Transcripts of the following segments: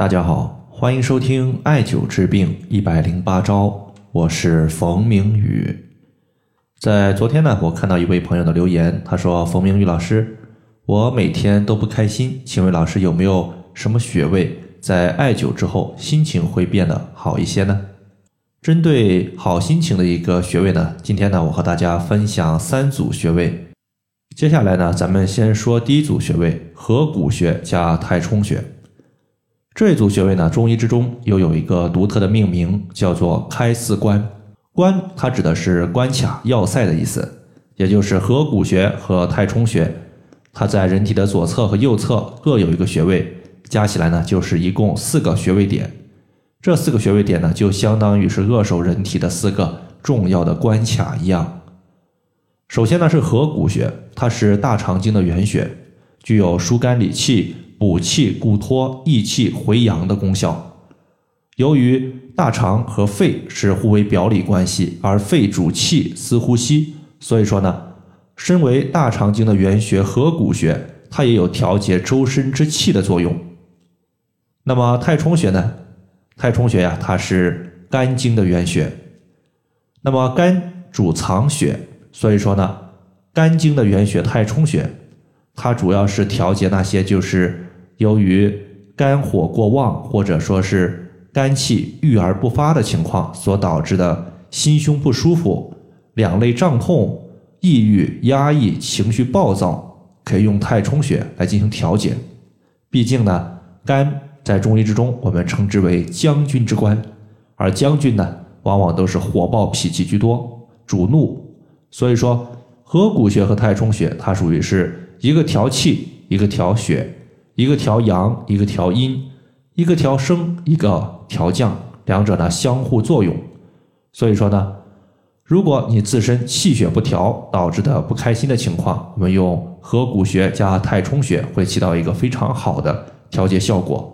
大家好，欢迎收听艾灸治病一百零八招，我是冯明宇。在昨天呢，我看到一位朋友的留言，他说：“冯明宇老师，我每天都不开心，请问老师有没有什么穴位在艾灸之后心情会变得好一些呢？”针对好心情的一个穴位呢，今天呢，我和大家分享三组穴位。接下来呢，咱们先说第一组穴位：合谷穴加太冲穴。这一组穴位呢，中医之中又有一个独特的命名，叫做开四关。关它指的是关卡要塞的意思，也就是合谷穴和太冲穴，它在人体的左侧和右侧各有一个穴位，加起来呢就是一共四个穴位点。这四个穴位点呢，就相当于是扼守人体的四个重要的关卡一样。首先呢是合谷穴，它是大肠经的原穴，具有疏肝理气。补气、固脱、益气、回阳的功效。由于大肠和肺是互为表里关系，而肺主气司呼吸，所以说呢，身为大肠经的原穴合谷穴，它也有调节周身之气的作用。那么太冲穴呢？太冲穴呀，它是肝经的原穴。那么肝主藏血，所以说呢，肝经的原穴太冲穴，它主要是调节那些就是。由于肝火过旺，或者说是肝气郁而不发的情况所导致的心胸不舒服、两肋胀痛、抑郁、压抑、情绪暴躁，可以用太冲穴来进行调节。毕竟呢，肝在中医之中我们称之为将军之官，而将军呢，往往都是火爆脾气居多，主怒。所以说，合谷穴和太冲穴，它属于是一个调气，一个调血。一个调阳，一个调阴，一个调升，一个调降，两者呢相互作用。所以说呢，如果你自身气血不调导致的不开心的情况，我们用合谷穴加太冲穴会起到一个非常好的调节效果。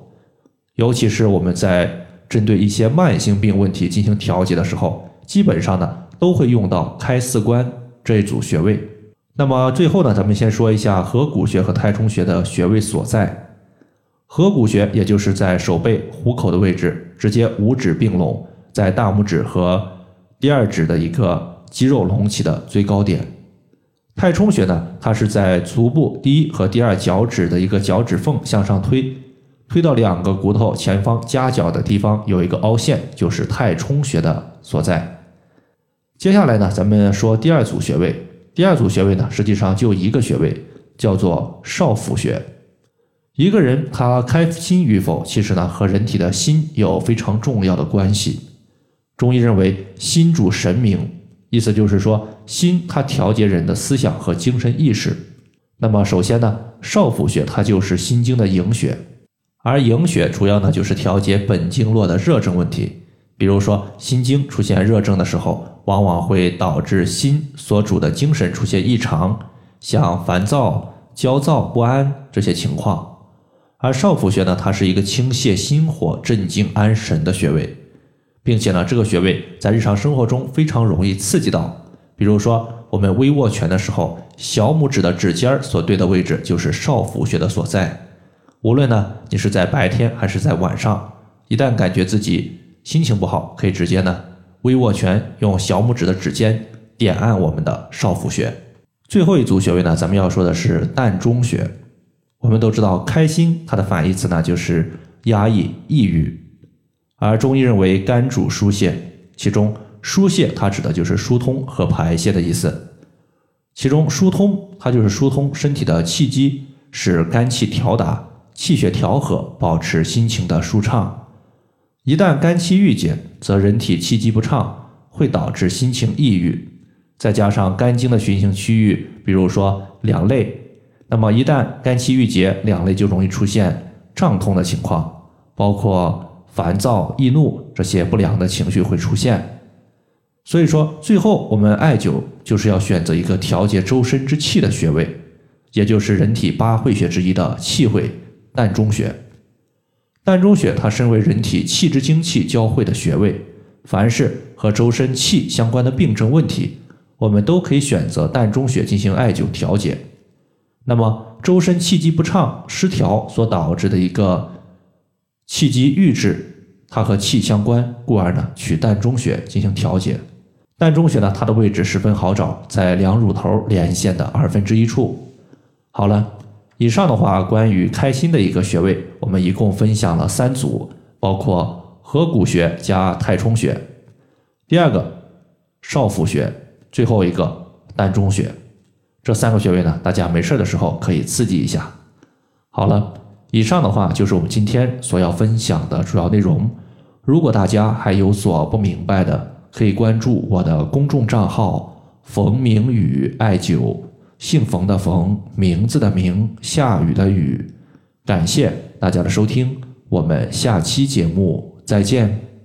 尤其是我们在针对一些慢性病问题进行调节的时候，基本上呢都会用到开四关这一组穴位。那么最后呢，咱们先说一下合谷穴和太冲穴的穴位所在。合谷穴也就是在手背虎口的位置，直接五指并拢在大拇指和第二指的一个肌肉隆起的最高点。太冲穴呢，它是在足部第一和第二脚趾的一个脚趾缝向上推，推到两个骨头前方夹角的地方有一个凹陷，就是太冲穴的所在。接下来呢，咱们说第二组穴位。第二组穴位呢，实际上就一个穴位，叫做少府穴。一个人他开心与否，其实呢和人体的心有非常重要的关系。中医认为心主神明，意思就是说心它调节人的思想和精神意识。那么首先呢，少府穴它就是心经的营穴，而营穴主要呢就是调节本经络的热症问题。比如说心经出现热症的时候。往往会导致心所主的精神出现异常，像烦躁、焦躁不安这些情况。而少府穴呢，它是一个清泻心火、镇静安神的穴位，并且呢，这个穴位在日常生活中非常容易刺激到。比如说，我们微握拳的时候，小拇指的指尖所对的位置就是少府穴的所在。无论呢，你是在白天还是在晚上，一旦感觉自己心情不好，可以直接呢。微握拳，用小拇指的指尖点按我们的少府穴。最后一组穴位呢，咱们要说的是膻中穴。我们都知道，开心它的反义词呢就是压抑、抑郁。而中医认为肝主疏泄，其中疏泄它指的就是疏通和排泄的意思。其中疏通它就是疏通身体的气机，使肝气调达，气血调和，保持心情的舒畅。一旦肝气郁结，则人体气机不畅，会导致心情抑郁。再加上肝经的循行区域，比如说两肋，那么一旦肝气郁结，两肋就容易出现胀痛的情况，包括烦躁、易怒这些不良的情绪会出现。所以说，最后我们艾灸就是要选择一个调节周身之气的穴位，也就是人体八会穴之一的气会膻中穴。膻中穴，它身为人体气之精气交汇的穴位，凡是和周身气相关的病症问题，我们都可以选择膻中穴进行艾灸调节。那么，周身气机不畅、失调所导致的一个气机郁滞，它和气相关，故而呢取膻中穴进行调节。膻中穴呢，它的位置十分好找，在两乳头连线的二分之一处。好了，以上的话关于开心的一个穴位，我们一共分享了三组，包括合谷穴加太冲穴，第二个少府穴，最后一个膻中穴。这三个穴位呢，大家没事的时候可以刺激一下。好了，以上的话就是我们今天所要分享的主要内容。如果大家还有所不明白的，可以关注我的公众账号“冯明宇艾灸”，姓冯的冯，名字的名，下雨的雨。感谢大家的收听，我们下期节目再见。